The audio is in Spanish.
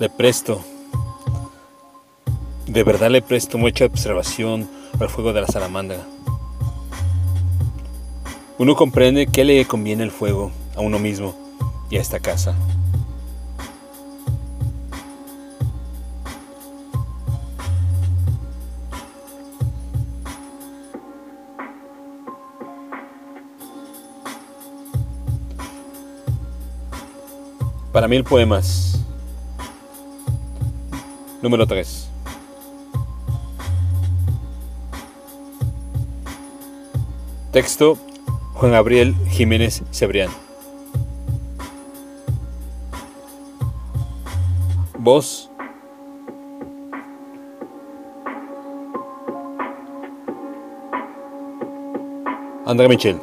Le presto, de verdad le presto mucha observación al fuego de la salamandra. Uno comprende qué le conviene el fuego a uno mismo y a esta casa. Para mil poemas. Número 3. Texto Juan Gabriel Jiménez Cebrián. Voz André Michel.